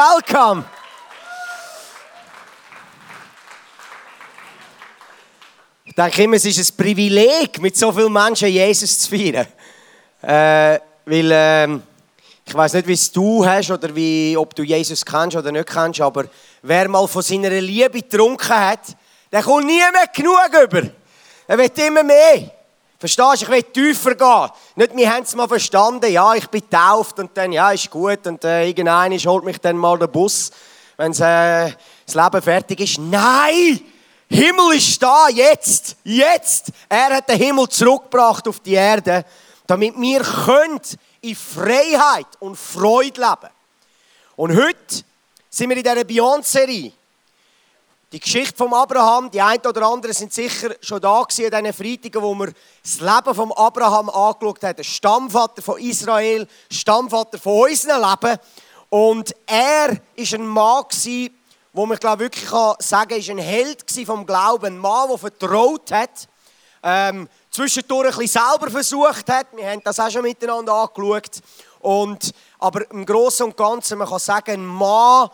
Welcome! Ich denke immer, es ist ein Privileg, mit so vielen Menschen Jesus zu feiern. Äh, weil äh, ich weiß nicht, wie es du hast oder wie, ob du Jesus kennst oder nicht kennst, aber wer mal von seiner Liebe getrunken hat, der kommt nie mehr genug über. Er will immer mehr. Verstehst du? Ich will tiefer gehen. Nicht, wir haben es mal verstanden, ja, ich bin tauft und dann, ja, ist gut und äh, irgendeiner holt mich dann mal der Bus, wenn äh, das Leben fertig ist. Nein! Himmel ist da, jetzt, jetzt. Er hat den Himmel zurückgebracht auf die Erde, damit wir können in Freiheit und Freude leben. Und heute sind wir in dieser Beyond-Serie. Die Geschichte von Abraham, die einen oder anderen sind sicher schon da gewesen, an diesen Freitagen, wo wir das Leben von Abraham angeschaut haben. Der Stammvater von Israel, Stammvater von unserem Leben. Und er war ein Mann, wo man glaube wirklich kann sagen ist ein Held vom Glauben, ein Mann, der vertraut hat, ähm, zwischendurch ein bisschen selber versucht hat. Wir haben das auch schon miteinander angeschaut. Und, aber im Großen und Ganzen, man kann sagen, ein Mann,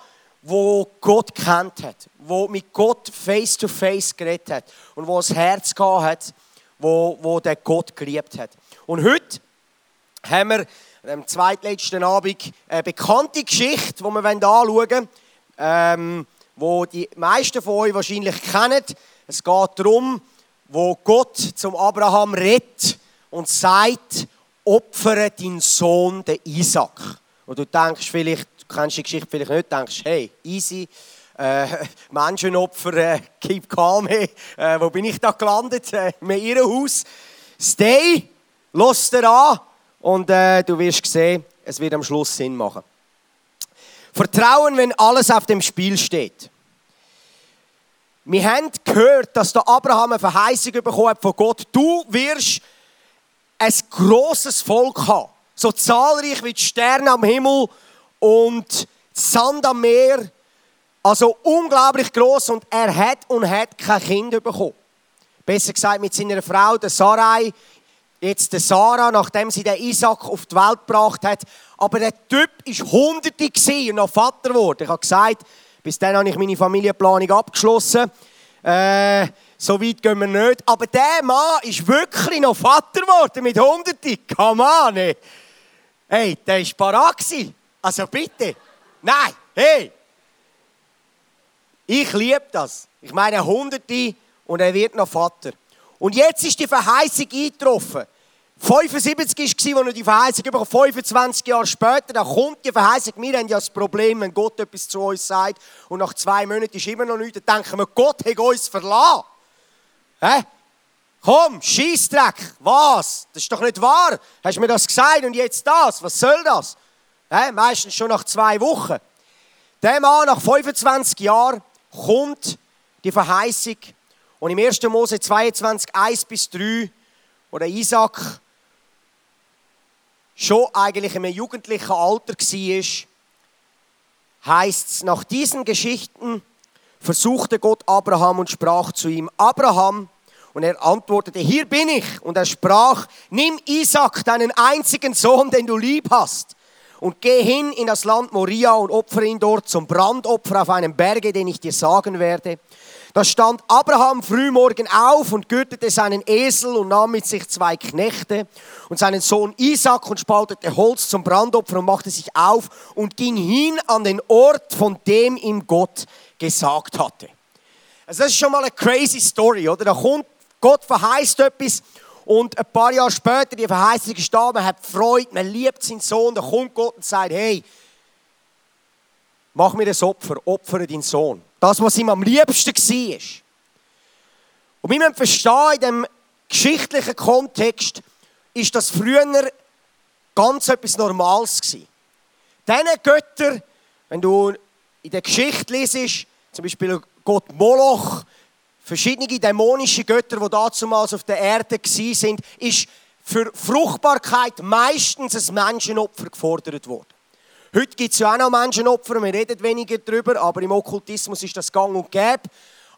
wo Gott kennt hat, wo mit Gott face to face geredet hat und wo das Herz gehabt hat, wo, wo der Gott geliebt hat. Und heute haben wir am zweitletzten Abend eine bekannte Geschichte, die wir anschauen wollen ähm, wo die meisten von euch wahrscheinlich kennen. Es geht darum, wo Gott zum Abraham redet und sagt, opfere deinen Sohn, den Isaac. Und du denkst vielleicht, kennst die Geschichte vielleicht nicht, denkst, hey, easy, äh, Menschenopfer, äh, keep calm, hey, äh, wo bin ich da gelandet? Äh, in ihrem Haus. Stay, lass dir an und äh, du wirst sehen, es wird am Schluss Sinn machen. Vertrauen, wenn alles auf dem Spiel steht. Wir haben gehört, dass der Abraham eine Verheißung bekommen hat von Gott. Du wirst ein großes Volk haben. So zahlreich wie die Sterne am Himmel und Sand am Meer. Also unglaublich groß und er hat und hat kein Kind bekommen. Besser gesagt mit seiner Frau, der Sarai, jetzt der Sarah, nachdem sie den Isaac auf die Welt gebracht hat. Aber der Typ war Hunderte und noch Vater geworden. Ich habe gesagt, bis dann habe ich meine Familienplanung abgeschlossen. Äh, so weit gehen wir nicht. Aber der Mann ist wirklich noch Vater geworden mit Hunderten. Come on, ey. Hey, der war parat. Also bitte. Nein, hey. Ich liebe das. Ich meine, Hunderte und er wird noch Vater. Und jetzt ist die Verheißung eingetroffen. 75 war, als die Verheißung über 25 Jahre später, da kommt die Verheißung. Wir haben ja das Problem, wenn Gott etwas zu uns sagt und nach zwei Monaten ist immer noch nichts, dann denken wir, Gott hat uns verlassen. Hä? Komm, Scheißdreck, was? Das ist doch nicht wahr. Hast du mir das gesagt und jetzt das? Was soll das? Hä? Meistens schon nach zwei Wochen. Der Mann, nach 25 Jahren, kommt die Verheißung und im 1. Mose 22, 1 bis 3, wo der Isaac schon eigentlich in einem jugendlichen Alter war, heißt es, nach diesen Geschichten versuchte Gott Abraham und sprach zu ihm, Abraham, und er antwortete, hier bin ich. Und er sprach, nimm Isaac, deinen einzigen Sohn, den du lieb hast, und geh hin in das Land Moria und opfere ihn dort zum Brandopfer auf einem Berge, den ich dir sagen werde. Da stand Abraham frühmorgen auf und gürtete seinen Esel und nahm mit sich zwei Knechte und seinen Sohn Isaac und spaltete Holz zum Brandopfer und machte sich auf und ging hin an den Ort, von dem ihm Gott gesagt hatte. Also das ist schon mal eine crazy Story, oder? Da kommt Gott verheißt etwas und ein paar Jahre später, die Verheißung ist da, man hat Freude, man liebt seinen Sohn, da kommt Gott und sagt, hey, mach mir ein Opfer, opfere deinen Sohn. Das, was ihm am liebsten war. Und wir müssen verstehen, in diesem geschichtlichen Kontext ist das früher ganz etwas Normales gewesen. Diese Götter, wenn du in der Geschichte liest, zum Beispiel Gott Moloch, verschiedene dämonische Götter, die damals auf der Erde waren, ist für Fruchtbarkeit meistens ein Menschenopfer gefordert worden. Heute gibt es ja auch noch Menschenopfer, wir reden weniger darüber, aber im Okkultismus ist das gang und gäbe.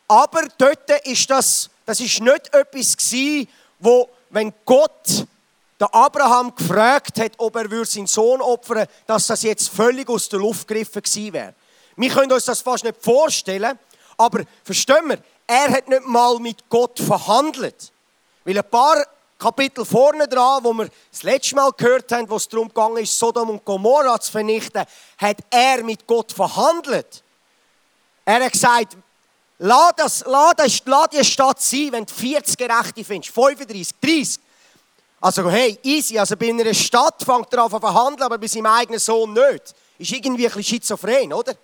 Aber dort ist das, das ist nicht etwas gewesen, wo, wenn Gott der Abraham gefragt hat, ob er seinen Sohn opfern würde, dass das jetzt völlig aus der Luft gegriffen gewesen wäre. Wir können uns das fast nicht vorstellen, aber verstehen wir, er hat nicht mal mit Gott verhandelt. Weil ein paar Kapitel vorne dran, wo wir das letzte Mal gehört haben, wo es darum ging, Sodom und Gomorra zu vernichten, hat er mit Gott verhandelt. Er hat gesagt, lass, lass, lass die Stadt sein, wenn du 40 Gerechte findest, 35, 30. Also hey, easy, also bei einer Stadt fängt er an zu verhandeln, aber bei seinem eigenen Sohn nicht. Ist irgendwie ein bisschen schizophren, oder?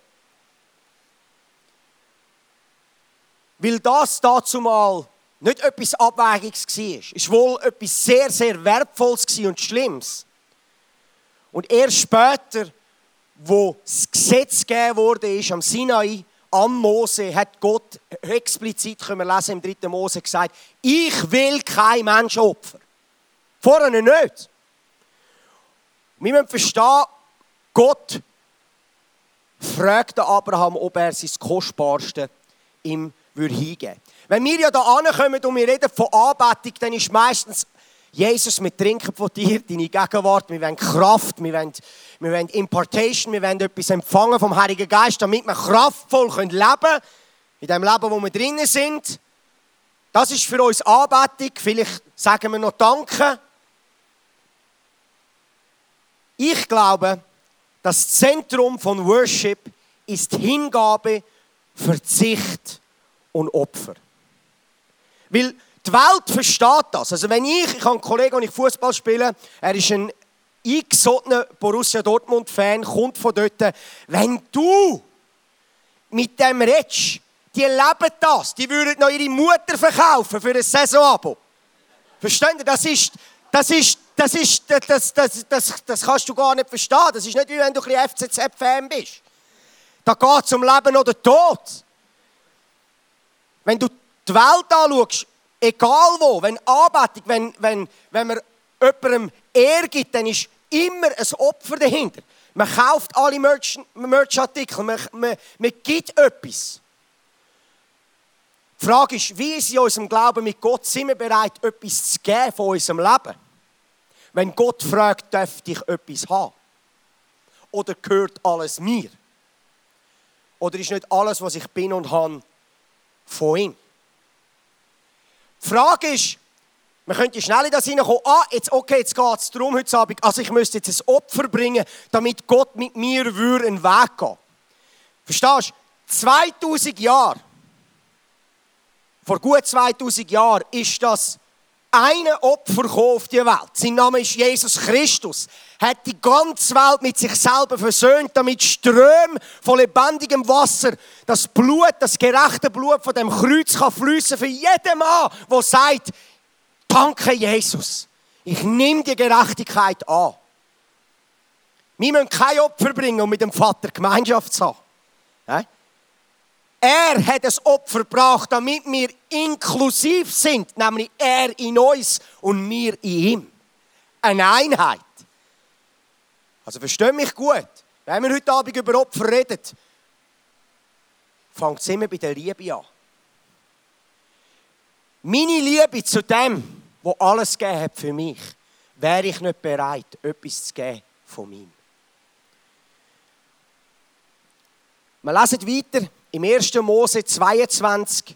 Weil das dazu mal nicht etwas Abwägiges war. Es war wohl etwas sehr, sehr Wertvolles und Schlimmes. Und erst später, wo das Gesetz gegeben wurde, ist am Sinai, am Mose, hat Gott explizit, können wir lesen im 3. Mose, gesagt, ich will kein Menschenopfer. Vorher nicht. Wir müssen verstehen, Gott fragt Abraham, ob er sein Kostbarste ihm hingeben würde. Wenn wir ja da ankommen und wir reden von Anbetung, dann ist meistens Jesus, wir trinken von dir, deine Gegenwart, wir wollen Kraft, wir wollen, wir wollen Impartation, wir wollen etwas empfangen vom Heiligen Geist, damit wir kraftvoll leben können, in dem Leben, wo wir drinnen sind. Das ist für uns Anbetung. Vielleicht sagen wir noch Danke. Ich glaube, das Zentrum von Worship ist Hingabe, Verzicht und Opfer. Weil die Welt versteht das. Also wenn ich, ich habe einen Kollegen, den ich Fußball spiele, er ist ein eingesottener Borussia Dortmund-Fan, kommt von dort. Wenn du mit dem redest, die leben das, die würden noch ihre Mutter verkaufen für ein Saisonabo. Verstehen ihr? Das ist, das ist, das ist, das, das, das, das kannst du gar nicht verstehen. Das ist nicht wie wenn du ein FCZ-Fan bist. Da geht es um Leben oder Tod. Wenn du die Welt anschaust, egal wo, wenn Anbetung, wenn, wenn, wenn man jemandem Ehr gibt, dann ist immer ein Opfer dahinter. Man kauft alle Merch-Artikel, man, man, man gibt etwas. Die Frage ist, wie ist in unserem Glauben mit Gott, sind wir bereit, etwas zu geben von unserem Leben? Wenn Gott fragt, darf ich etwas haben? Oder gehört alles mir? Oder ist nicht alles, was ich bin und habe, von ihm? Die Frage ist, man könnte schnell in das hineinkommen, ah, jetzt, okay, jetzt geht es darum heute Abend, also ich müsste jetzt ein Opfer bringen, damit Gott mit mir einen Weg gehen Verstehst du? 2000 Jahre, vor gut 2000 Jahren, ist das eine Opfer auf die Welt. Sein Name ist Jesus Christus. Hat die ganze Welt mit sich selber versöhnt, damit Ströme von lebendigem Wasser, das Blut, das gerechte Blut von dem Kreuz kann fließen für jeden Mann, der sagt, danke Jesus, ich nehme die Gerechtigkeit an. Wir müssen kein Opfer bringen, um mit dem Vater Gemeinschaft haben. Er hat das Opfer gebracht, damit wir inklusiv sind, nämlich er in uns und wir in ihm. Eine Einheit. Also verstehe mich gut. Wenn wir heute Abend über Opfer reden, fängt es immer bei der Liebe an. Meine Liebe zu dem, wo alles gegeben hat für mich, wäre ich nicht bereit, etwas zu geben von ihm. Wir lesen weiter im 1. Mose 22,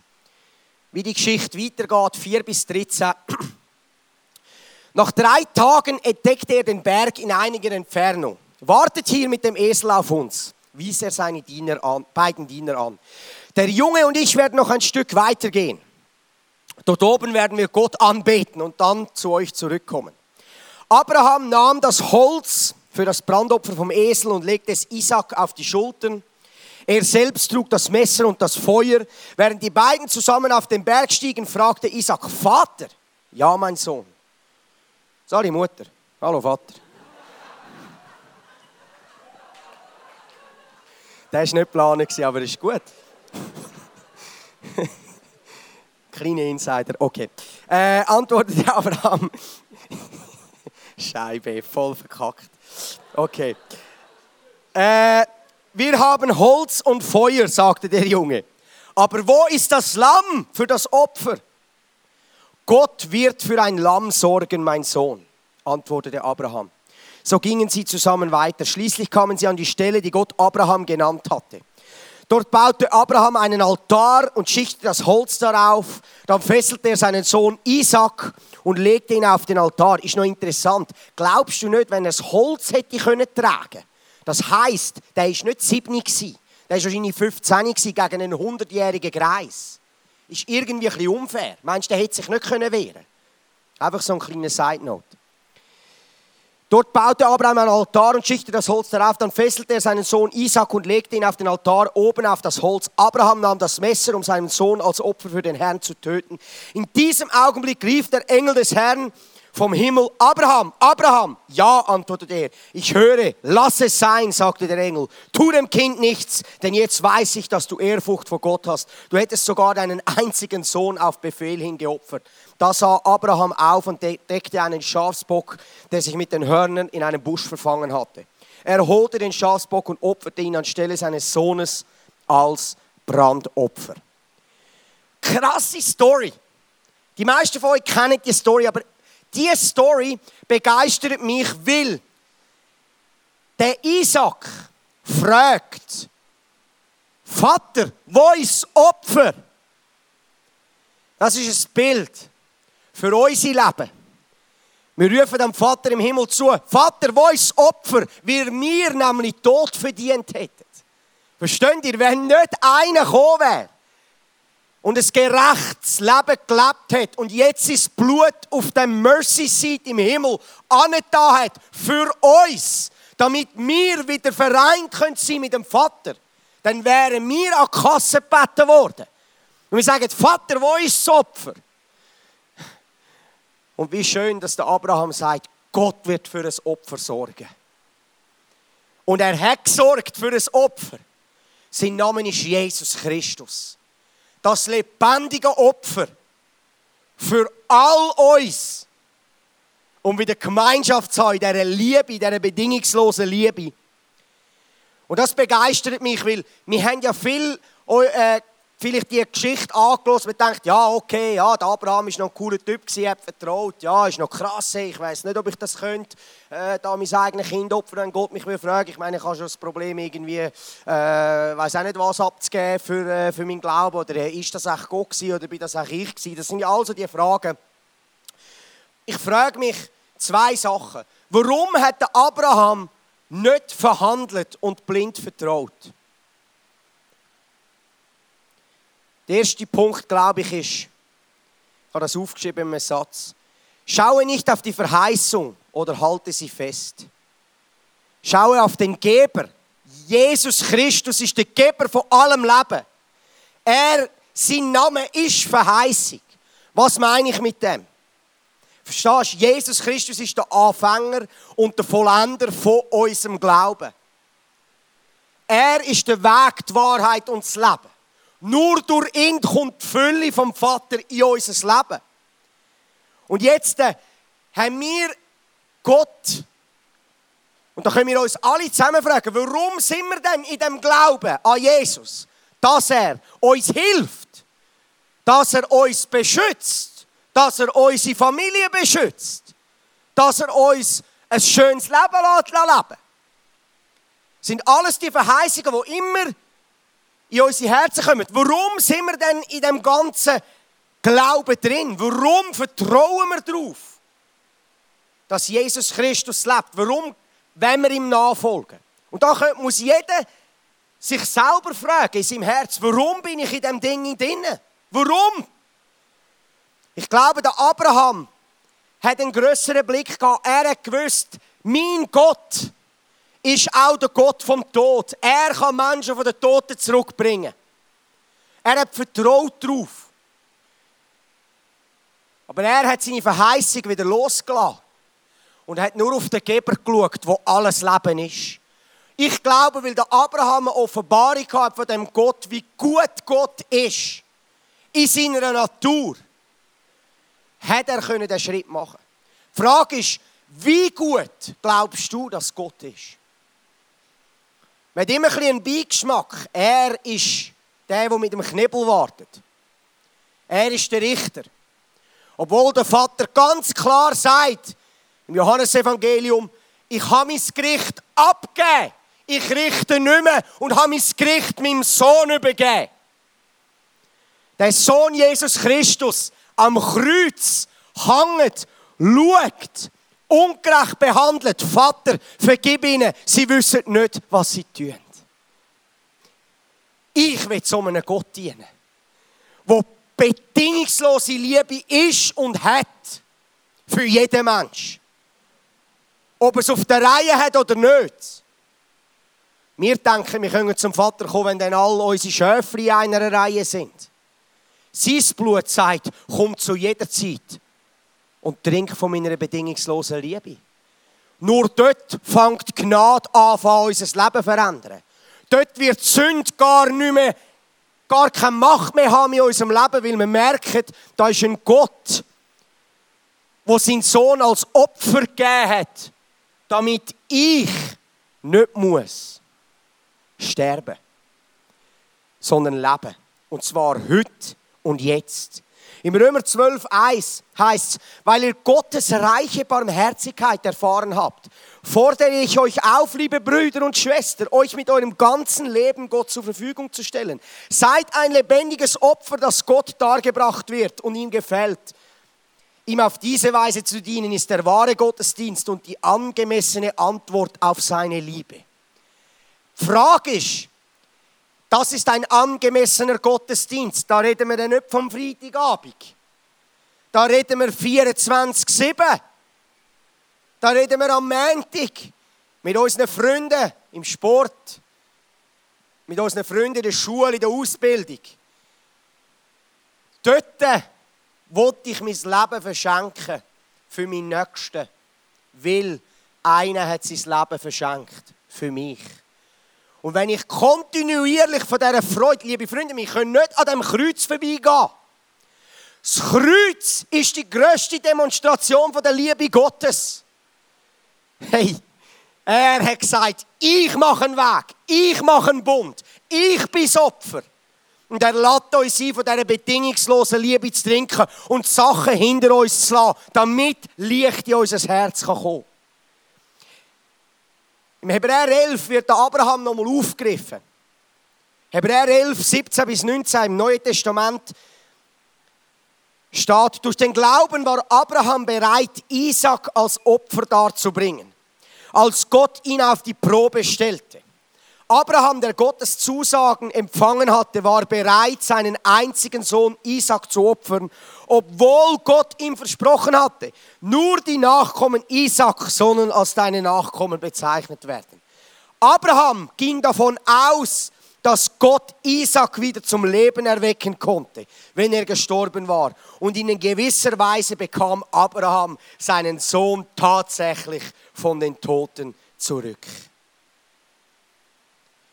wie die Geschichte weitergeht, 4 bis 13. Nach drei Tagen entdeckte er den Berg in einiger Entfernung. Wartet hier mit dem Esel auf uns, wies er seine Diener an, beiden Diener an. Der Junge und ich werden noch ein Stück weitergehen. Dort oben werden wir Gott anbeten und dann zu euch zurückkommen. Abraham nahm das Holz für das Brandopfer vom Esel und legte es Isaac auf die Schultern. Er selbst trug das Messer und das Feuer. Während die beiden zusammen auf den Berg stiegen, fragte Isaac, Vater? Ja, mein Sohn. Sorry, Mutter. Hallo, Vater. Der war nicht geplant, aber ist gut. Kleine Insider, okay. Äh, antwortete Abraham. Scheibe, voll verkackt. Okay. Äh, wir haben Holz und Feuer, sagte der Junge. Aber wo ist das Lamm für das Opfer? Gott wird für ein Lamm sorgen, mein Sohn. antwortete Abraham. So gingen sie zusammen weiter. Schließlich kamen sie an die Stelle, die Gott Abraham genannt hatte. Dort baute Abraham einen Altar und schichtete das Holz darauf. Dann fesselte er seinen Sohn Isaac und legte ihn auf den Altar. Ist noch interessant. Glaubst du nicht, wenn er das Holz hätte können tragen? Das heißt, der ist nicht 7 gsi. Der ist wahrscheinlich 15 gsi gegen einen 100-jährigen Greis. Ist irgendwie ein bisschen unfair. Meinst du, der hätte sich nicht wehren können Einfach so ein kleiner Side Note. Dort baute Abraham einen Altar und schichtete das Holz darauf. Dann fesselte er seinen Sohn Isaac und legte ihn auf den Altar oben auf das Holz. Abraham nahm das Messer, um seinen Sohn als Opfer für den Herrn zu töten. In diesem Augenblick rief der Engel des Herrn vom Himmel, Abraham, Abraham. Ja, antwortete er. Ich höre, lass es sein, sagte der Engel. Tu dem Kind nichts, denn jetzt weiß ich, dass du Ehrfurcht vor Gott hast. Du hättest sogar deinen einzigen Sohn auf Befehl hin geopfert. Da sah Abraham auf und deckte einen Schafsbock, der sich mit den Hörnern in einem Busch verfangen hatte. Er holte den Schafsbock und opferte ihn anstelle seines Sohnes als Brandopfer. Krasse Story. Die meisten von euch kennen die Story, aber diese Story begeistert mich, weil der Isaac fragt, Vater, wo ist das Opfer? Das ist ein Bild für unser Leben. Wir rufen dem Vater im Himmel zu, Vater, wo ist das Opfer? Weil wir nämlich Tod verdient hätten. Versteht ihr? Wenn nicht einer gekommen wäre, und ein gerechtes Leben gelebt hat und jetzt ist Blut auf dem Mercy Seat im Himmel angetan hat für uns, damit wir wieder vereint können sein mit dem Vater, dann wären wir an die Kasse gebeten worden. Und wir sagen, Vater, wo ist das Opfer? Und wie schön, dass der Abraham sagt, Gott wird für ein Opfer sorgen. Und er hat gesorgt für ein Opfer. Sein Name ist Jesus Christus das lebendige Opfer für all uns, um wieder Gemeinschaft zu haben, in dieser Liebe, in dieser bedingungslosen Liebe. Und das begeistert mich, weil wir haben ja viel äh, vielleicht die Geschichte angeschaut und denkt, ja, okay, ja, der Abraham ist noch ein cooler Typ gewesen, hat vertraut, ja, ist noch krass, ich weiß nicht, ob ich das könnte, äh, da mein eigenes Kind opfern, wenn Gott mich will fragen. Ich meine, ich habe schon das Problem, irgendwie, äh, weiß auch nicht, was abzugeben für, äh, für meinen Glauben, oder äh, ist das echt Gott gewesen, oder bin das auch ich gewesen? Das sind ja also die Fragen. Ich frage mich zwei Sachen. Warum hat der Abraham nicht verhandelt und blind vertraut? Der erste Punkt, glaube ich, ist, ich habe das aufgeschrieben einem Satz. Schaue nicht auf die Verheißung oder halte sie fest. Schaue auf den Geber. Jesus Christus ist der Geber von allem Leben. Er, sein Name ist Verheißung. Was meine ich mit dem? Verstehst du? Jesus Christus ist der Anfänger und der Vollender von unserem Glauben. Er ist der Weg, die Wahrheit und das Leben. Nur durch ihn kommt die Fülle vom Vater in unser Leben. Und jetzt äh, haben wir Gott, und da können wir uns alle zusammen fragen, warum sind wir denn in dem Glauben an Jesus? Dass er uns hilft, dass er uns beschützt, dass er unsere Familie beschützt, dass er uns ein schönes Leben lässt leben. Das sind alles die Verheißungen, die immer in unsere Herzen kommen. Warum sind wir denn in dem ganzen Glauben drin? Warum vertrauen wir darauf, dass Jesus Christus lebt? Warum wenn wir ihm nachfolgen? Und da muss jeder sich selber fragen in seinem Herz, warum bin ich in dem Ding drin? Warum? Ich glaube, der Abraham hat einen größeren Blick gehabt. Er hat gewusst, mein Gott ist auch der Gott vom Tod. Er kann Menschen von den Toten zurückbringen. Er hat vertraut darauf. Aber er hat seine Verheißung wieder losgelassen und hat nur auf den Geber geschaut, wo alles Leben ist. Ich glaube, weil der Abraham eine Offenbarung hat von dem Gott, wie gut Gott ist in seiner Natur, hat er den Schritt machen. Die Frage ist, wie gut glaubst du, dass Gott ist? Man hat immer ein einen Beigeschmack. Er ist der, der mit dem Knebel wartet. Er ist der Richter. Obwohl der Vater ganz klar sagt, im Johannesevangelium, ich habe mein Gericht abgegeben. Ich richte nicht mehr und habe mein Gericht meinem Sohn übergeben. Der Sohn Jesus Christus am Kreuz hängt, schaut, ungerecht behandelt. Vater, vergib ihnen, sie wissen nicht, was sie tun. Ich will so einem Gott dienen, wo bedingungslose Liebe ist und hat für jeden Mensch. Ob er es auf der Reihe hat oder nicht. Wir denken, wir können zum Vater kommen, wenn dann all unsere Schöfli in einer Reihe sind. Sein Blut sagt, komm zu jeder Zeit und trink von meiner bedingungslosen Liebe. Nur dort fängt Gnade an, unser Leben zu verändern. Dort wird Sünde gar nicht mehr, gar keine Macht mehr haben in unserem Leben, weil wir merken, da ist ein Gott, der seinen Sohn als Opfer gegeben hat, damit ich nicht muss sterben, sondern leben. Und zwar heute und jetzt. Im Römer 12, 1 heißt es, weil ihr Gottes reiche Barmherzigkeit erfahren habt, fordere ich euch auf, liebe Brüder und Schwestern, euch mit eurem ganzen Leben Gott zur Verfügung zu stellen. Seid ein lebendiges Opfer, das Gott dargebracht wird und ihm gefällt. Ihm auf diese Weise zu dienen, ist der wahre Gottesdienst und die angemessene Antwort auf seine Liebe. Frage ist, das ist ein angemessener Gottesdienst. Da reden wir dann nicht vom Freitagabend. Da reden wir 24-7. Da reden wir am Montag mit unseren Freunden im Sport, mit unseren Freunden in der Schule, in der Ausbildung. Dort wollte ich mein Leben verschenken für meinen Nächsten, weil einer hat sein Leben verschenkt für mich. Und wenn ich kontinuierlich von dieser Freude, liebe Freunde, wir können nicht an dem Kreuz vorbeigehen. Das Kreuz ist die größte Demonstration der Liebe Gottes. Hey, er hat gesagt, ich mache einen Weg, ich mache einen Bund, ich bin das Opfer. Und er lädt uns ein, von dieser bedingungslosen Liebe zu trinken und Sachen hinter uns zu lassen, damit Licht in unser Herz kann. Im Hebräer 11 wird der Abraham nochmal aufgegriffen. Hebräer 11, 17 bis 19 im Neuen Testament steht, durch den Glauben war Abraham bereit, Isaac als Opfer darzubringen, als Gott ihn auf die Probe stellte. Abraham, der Gottes Zusagen empfangen hatte, war bereit, seinen einzigen Sohn Isaac zu opfern, obwohl Gott ihm versprochen hatte, nur die Nachkommen Isaac sollen als deine Nachkommen bezeichnet werden. Abraham ging davon aus, dass Gott Isaac wieder zum Leben erwecken konnte, wenn er gestorben war. Und in gewisser Weise bekam Abraham seinen Sohn tatsächlich von den Toten zurück.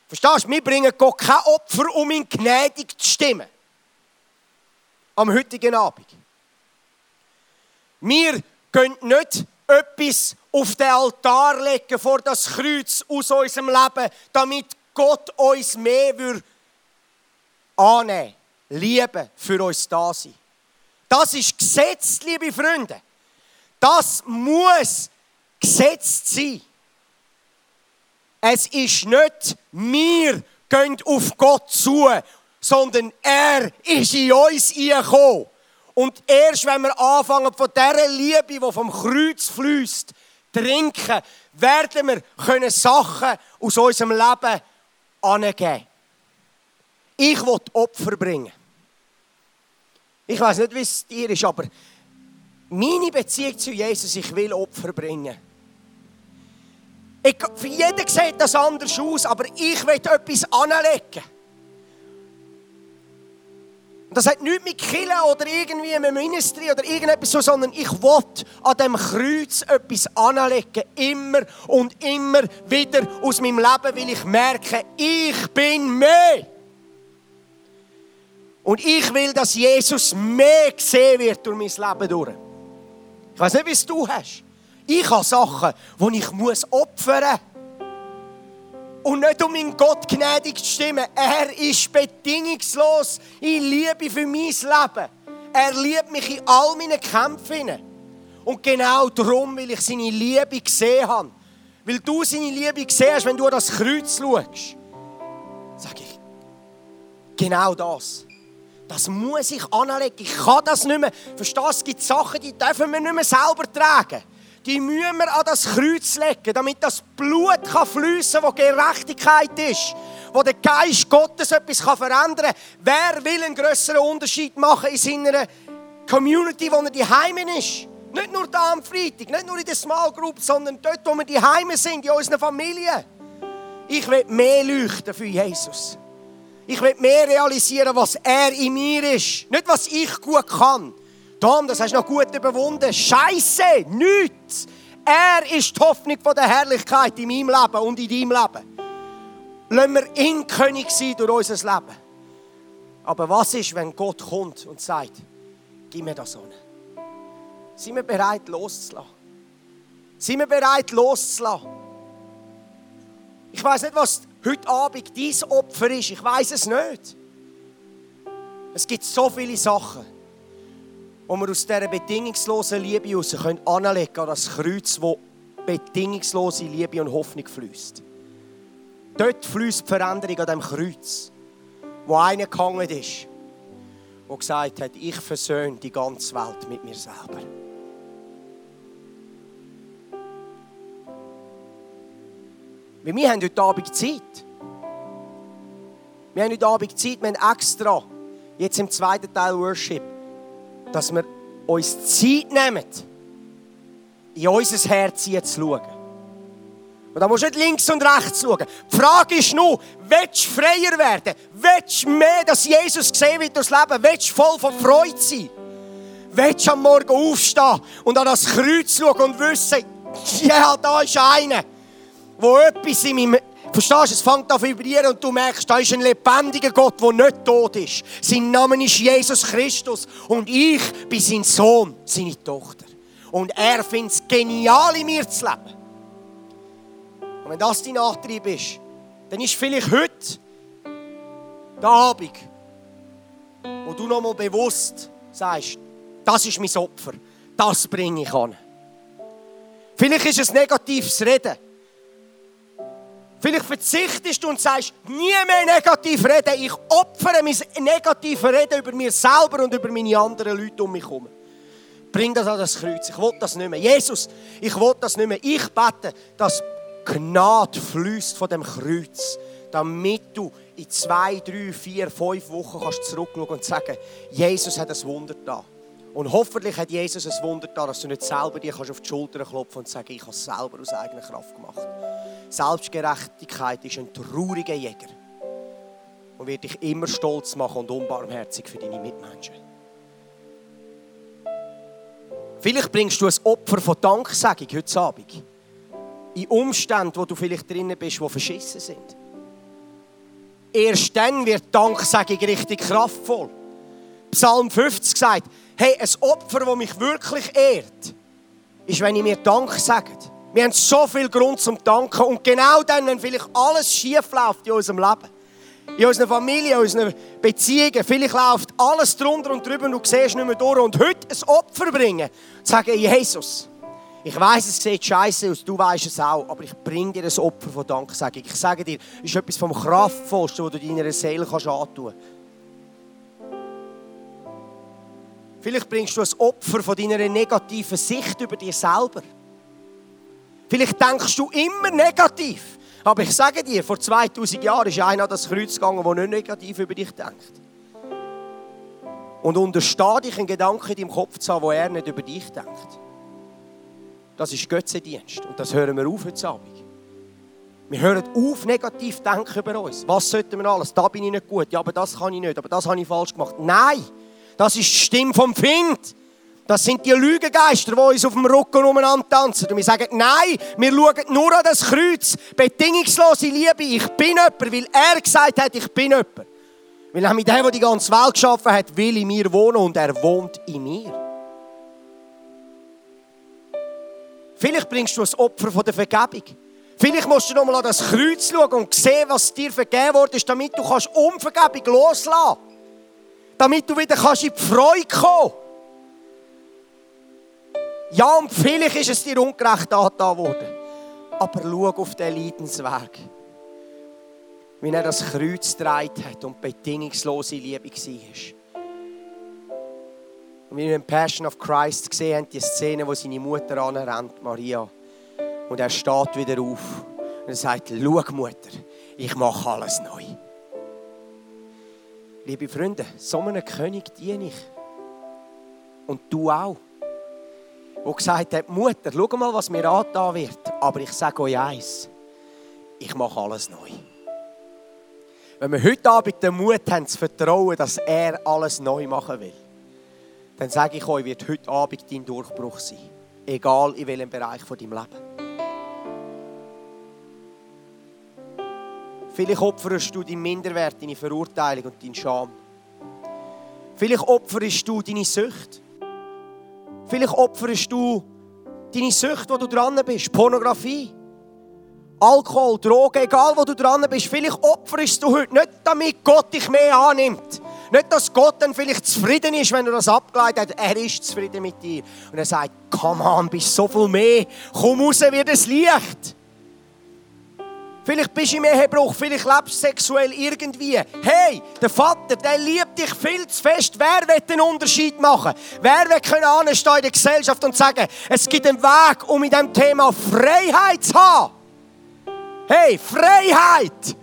Verstehst du? Wir bringen Gott kein Opfer, um ihn gnädig zu stimmen. Am heutigen Abend. Wir können nicht etwas auf den Altar legen vor das Kreuz aus unserem Leben, damit Gott uns mehr will annehmen, lieben, für uns da sein. Das ist Gesetz, liebe Freunde. Das muss gesetzt sein. Es ist nicht, wir gehen auf Gott zu, sondern er ist in uns gekommen. Und erst wenn wir anfangen, von dieser Liebe, die vom Kreuz fließt, trinken, werden wir können Sachen aus unserem Leben angeben. Ich will Opfer bringen. Ich weiß nicht, wie es dir ist, aber meine Beziehung zu Jesus, ich will Opfer bringen. Ich, für jeden sieht das anders aus, aber ich will etwas anlegen. Das hat nichts mit Killen oder irgendwie mit Ministry oder irgendetwas so, sondern ich will an dem Kreuz etwas anlegen. Immer und immer wieder aus meinem Leben, weil ich merke, ich bin mehr. Und ich will, dass Jesus mehr gesehen wird durch mein Leben durch. Ich weiß nicht, wie es du hast. Ich habe Sachen, die ich muss opfern muss. Und nicht um in Gott gnädig zu stimmen. Er ist bedingungslos in Liebe für mein Leben. Er liebt mich in all meinen Kämpfen. Und genau darum, weil ich seine Liebe gesehen habe. Weil du seine Liebe gesehen hast, wenn du das Kreuz schaust. Sag ich, genau das. Das muss ich anlegen. Ich kann das nicht mehr. Verstehst du, es gibt Sachen, die dürfen wir nicht mehr selber tragen. Die müssen wir an das Kreuz legen, damit das Blut kann fließen kann, wo Gerechtigkeit ist. Wo der Geist Gottes etwas kann verändern kann. Wer will einen größeren Unterschied machen in seiner Community, wo er die Heimen ist? Nicht nur da am Freitag, nicht nur in der Small Group, sondern dort, wo wir die Heime sind, in unseren Familien. Ich will mehr leuchten für Jesus. Ich will mehr realisieren, was er in mir ist. Nicht, was ich gut kann. Tom, das hast du noch gut überwunden. Scheiße, nichts. Er ist die Hoffnung der Herrlichkeit in meinem Leben und in deinem Leben. Lassen wir ihn König sein durch unser Leben. Aber was ist, wenn Gott kommt und sagt, gib mir das Sonne? Sind wir bereit, loszulassen? Sind wir bereit, loszulassen? Ich weiß nicht, was heute Abend dein Opfer ist. Ich weiß es nicht. Es gibt so viele Sachen, wo wir aus dieser bedingungslosen Liebe heraus anlegen können an das Kreuz, wo bedingungslose Liebe und Hoffnung fließt. Dort fließt die Veränderung an dem Kreuz, wo einer gehangen ist, der gesagt hat, ich versöhne die ganze Welt mit mir selber. Weil wir haben heute Abend Zeit. Wir haben heute Abend Zeit, wir haben extra, jetzt im zweiten Teil Worship, dass wir uns Zeit nehmen, in unser Herz zu schauen. Und da musst du nicht links und rechts schauen. Die Frage ist nur, willst du freier werden? Willst du mehr, dass Jesus gesehen wird durchs Leben? Willst du voll von Freude sein? Willst du am Morgen aufstehen und an das Kreuz schauen und wissen, ja, da ist einer wo etwas in meinem Verstehst du, es fängt an zu vibrieren und du merkst, da ist ein lebendiger Gott, der nicht tot ist. Sein Name ist Jesus Christus und ich bin sein Sohn, seine Tochter. Und er findet es genial, in mir zu leben. Und wenn das dein Antrieb ist, dann ist vielleicht heute der Abend, wo du nochmal bewusst sagst, das ist mein Opfer, das bringe ich an. Vielleicht ist es negatives Reden. Vielleicht verzichtest du und sagst, nie mehr negativ reden. Ich opfere mein negatives Reden über mir selber und über meine anderen Leute um mich herum. Bring das an das Kreuz. Ich will das nicht mehr. Jesus, ich will das nicht mehr. Ich bete, dass Gnade fließt von dem Kreuz, damit du in zwei, drei, vier, fünf Wochen kannst zurückschauen und sagen, Jesus hat ein Wunder da. Und hoffentlich hat Jesus ein Wunder da, dass du nicht selber dir auf die Schulter klopfen und sagen, ich habe es selber aus eigener Kraft gemacht. Selbstgerechtigkeit ist ein trauriger Jäger und wird dich immer stolz machen und unbarmherzig für deine Mitmenschen. Vielleicht bringst du ein Opfer von Danksagung heute Abend. In Umständen, wo du vielleicht drinnen bist, die verschissen sind. Erst dann wird Danksagung richtig kraftvoll. Psalm 50 sagt, hey, ein Opfer, das mich wirklich ehrt, ist, wenn ich mir Dank sage. Wir haben so viel Grund zum Danken. Und genau dann, wenn vielleicht alles schief läuft in unserem Leben, in unserer Familie, in unseren Beziehungen, vielleicht läuft alles drunter und drüber und du siehst nicht mehr durch. Und heute ein Opfer bringen, sagen, Jesus, ich weiß, es sieht scheiße aus, du weißt es auch, aber ich bringe dir ein Opfer von Danksagung. Ich sage dir, es ist etwas vom Kraftvollsten, was du deiner Seele antun kannst. Vielleicht bringst du ein Opfer von deiner negativen Sicht über dich selber. Vielleicht denkst du immer negativ. Aber ich sage dir, vor 2000 Jahren ist einer an das Kreuz gegangen, der nicht negativ über dich denkt. Und untersteh dich einen Gedanken in deinem Kopf zu haben, wo er nicht über dich denkt. Das ist Götzendienst. Und das hören wir auf heute Abend. Wir hören auf, negativ denken über uns. Was sollten wir alles? Da bin ich nicht gut. Ja, aber das kann ich nicht. Aber das habe ich falsch gemacht. Nein! Das ist die Stimme vom Find. Das sind die Lügengeister, die uns auf dem Rücken umeinander tanzen. Und wir sagen, nein, wir schauen nur an das Kreuz. Bedingungslose Liebe. Ich bin jemand, weil er gesagt hat, ich bin jemand. Weil er mit dem, der die ganze Welt geschaffen hat, will in mir wohnen und er wohnt in mir. Vielleicht bringst du ein Opfer von der Vergebung. Vielleicht musst du noch mal an das Kreuz schauen und sehen, was dir vergeben wurde, damit du kannst Unvergebung loslassen damit du wieder kannst in die Freude kommen Ja, und vielleicht ist es dir ungerecht angetan worden. Aber schau auf den Leidensweg. Wie er das Kreuz getragen hat und bedingungslose Liebe war. Und wie wir in Passion of Christ gesehen haben, die Szene, wo seine Mutter anrennt, Maria. Und er steht wieder auf. Und er sagt, schau Mutter, ich mache alles neu. Liebe Freunde, so einem König diene ich. Und du auch. Der gesagt hat, Mutter, schau mal, was mir angetan wird. Aber ich sage euch eins, ich mache alles neu. Wenn wir heute Abend den Mut haben, zu vertrauen, dass er alles neu machen will, dann sage ich euch, wird heute Abend dein Durchbruch sein. Egal in welchem Bereich von deinem Leben. Vielleicht opferst du deinen Minderwert, deine Verurteilung und deinen Scham. Vielleicht opferst du deine Sucht. Vielleicht opferst du deine Sucht, wo du dran bist. Pornografie. Alkohol, Drogen, egal wo du dran bist. Vielleicht opferst du heute nicht, damit Gott dich mehr annimmt. Nicht, dass Gott dann vielleicht zufrieden ist, wenn du das abgeleitet hast. Er ist zufrieden mit dir. Und er sagt, komm on, bist so viel mehr. Komm raus wie das Licht. Vielleicht bist du im Ehebruch, vielleicht lebst du sexuell irgendwie. Hey, der Vater, der liebt dich viel zu fest. Wer will den Unterschied machen? Wer will können anstehen in der Gesellschaft und sagen, es gibt einen Weg, um in diesem Thema Freiheit zu haben? Hey, Freiheit!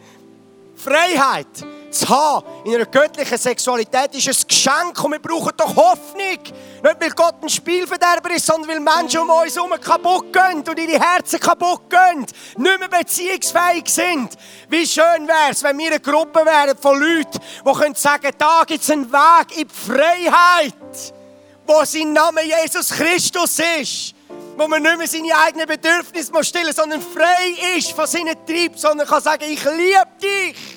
Freiheit! Zu haben in einer göttlichen Sexualität ist ein Geschenk und wir brauchen doch Hoffnung. Nicht weil Gott ein Spielverderber ist, sondern weil Menschen um uns herum kaputt gehen und ihre Herzen kaputt gehen, nicht mehr beziehungsfähig sind. Wie schön wäre es, wenn wir eine Gruppe wären von Leuten, die können sagen, da gibt es einen Weg in die Freiheit, wo sein Name Jesus Christus ist wo man nicht mehr seine eigenen Bedürfnisse stillen muss, sondern frei ist von seinen Trieb, sondern kann sagen, ich liebe dich.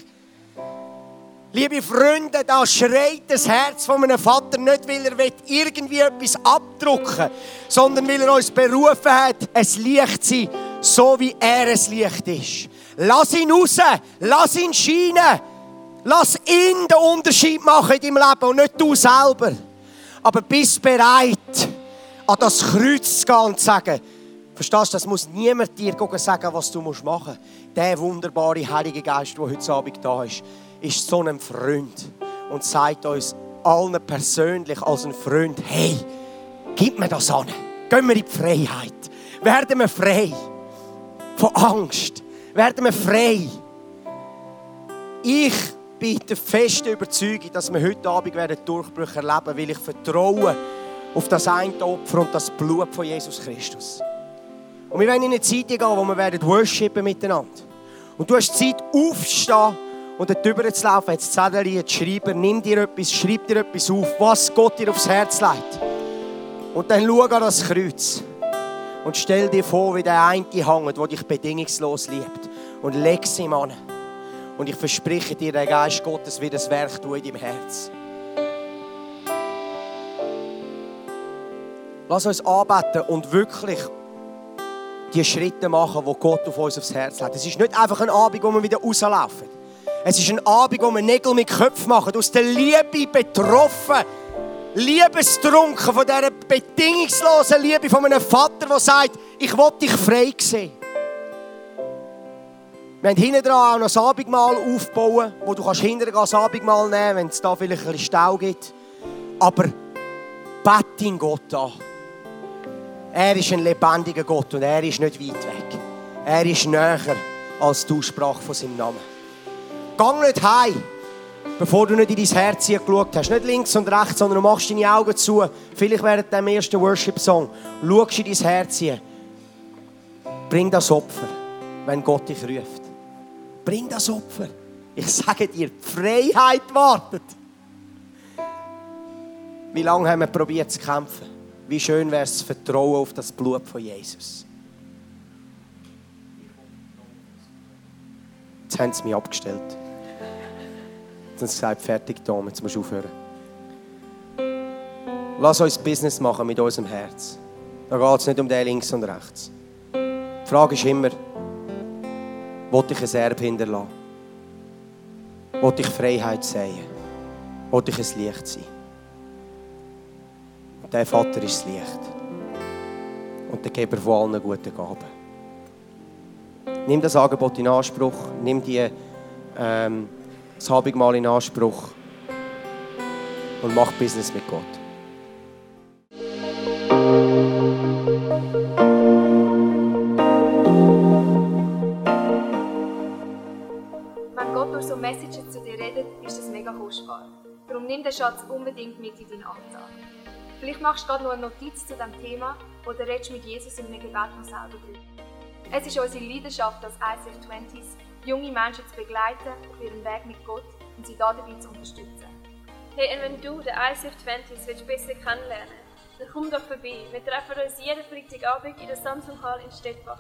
Liebe Freunde, da schreit das Herz von einem Vater nicht, weil er irgendwie etwas abdrucken sondern weil er uns berufen hat, ein Licht zu sein, so wie er ein Licht ist. Lass ihn raus, lass ihn scheinen, lass ihn den Unterschied machen in deinem Leben und nicht du selber. Aber bist bereit, an das Kreuz zu gehen und zu sagen, Verstehst du, das muss niemand dir sagen, was du machen musst. Der wunderbare Heilige Geist, der heute Abend da ist, ist so ein Freund und sagt uns allen persönlich als ein Freund, hey, gib mir das an. Gehen wir in die Freiheit. Werden wir frei von Angst. Werden wir frei. Ich bin der festen Überzeugung, dass wir heute Abend werden Durchbrüche erleben, weil ich vertraue auf das eine Opfer und das Blut von Jesus Christus. Und wir werden in eine Zeit gehen, wo wir werden worshipen miteinander. Und du hast Zeit aufzustehen und dort drüber zu laufen, jetzt Zettel, zu schreiben, nimm dir etwas, schreib dir etwas auf, was Gott dir aufs Herz legt. Und dann schau an das Kreuz. Und stell dir vor, wie der eine hängt, der dich bedingungslos liebt. Und leg es ihm an. Und ich verspreche dir, der Geist Gottes wird das Werk tun in deinem Herz. Lass uns anbeten und wirklich die Schritte machen, die Gott auf uns aufs Herz legt. Es ist nicht einfach ein Abend, wo wir wieder rauslaufen. Es ist ein Abend, wo wir Nägel mit Köpfen machen, aus der Liebe betroffen, liebestrunken von dieser bedingungslosen Liebe von einem Vater, der sagt, ich will dich frei sehen. Wir haben hinten dran auch noch das Abendmahl aufbauen, wo du kannst hinterher das Abendmahl nehmen wenn es da vielleicht ein bisschen Stau gibt. Aber bett ihn Gott an. Er ist ein lebendiger Gott und er ist nicht weit weg. Er ist näher als die Aussprache von seinem Namen. Gang nicht heim, bevor du nicht in dein Herz geschaut hast. Nicht links und rechts, sondern du machst deine Augen zu. Vielleicht während dem ersten Worship-Song schaust du in dein Herz. Bring das Opfer, wenn Gott dich ruft. Bring das Opfer. Ich sage dir, die Freiheit wartet. Wie lange haben wir probiert zu kämpfen? Wie schön wäre es, Vertrauen auf das Blut von Jesus. Jetzt haben sie mich abgestellt. Dann gesagt, fertig, Tom, jetzt musst du aufhören. Lass uns Business machen mit unserem Herz. Da geht es nicht um den links und rechts. Die Frage ist immer, wollte ich ein Erbe hinterlassen? Wollte ich Freiheit sehen? Wollte ich ein Licht sein? Und der Vater ist das Licht. und der Geber von allen guten Gaben. Nimm das Angebot in Anspruch, nimm die, ähm, das Abendmahl in Anspruch und mach Business mit Gott. Wenn Gott durch so Messages zu dir redet, ist das mega kostbar. Darum nimm den Schatz unbedingt mit in deinen Alltag. Vielleicht machst du gerade noch eine Notiz zu diesem Thema oder redest mit Jesus in einem Gebet noch selber drüber. Es ist unsere Leidenschaft als ICF 20s, junge Menschen zu begleiten auf ihrem Weg mit Gott und sie dabei zu unterstützen. Hey, und wenn du den ICF 20s willst besser kennenlernen dann komm doch vorbei. Wir treffen uns jeden Freitagabend in der Samsung Hall in Stettbach.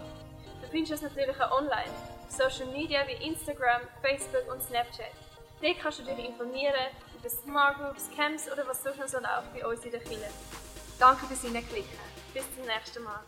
Du findest uns natürlich auch online, auf Social Media wie Instagram, Facebook und Snapchat. Dort kannst du dich informieren über Smart Groups, Camps oder was sonst noch so läuft bei uns in der Kirche. Danke fürs Hineinklicken. Bis zum nächsten Mal.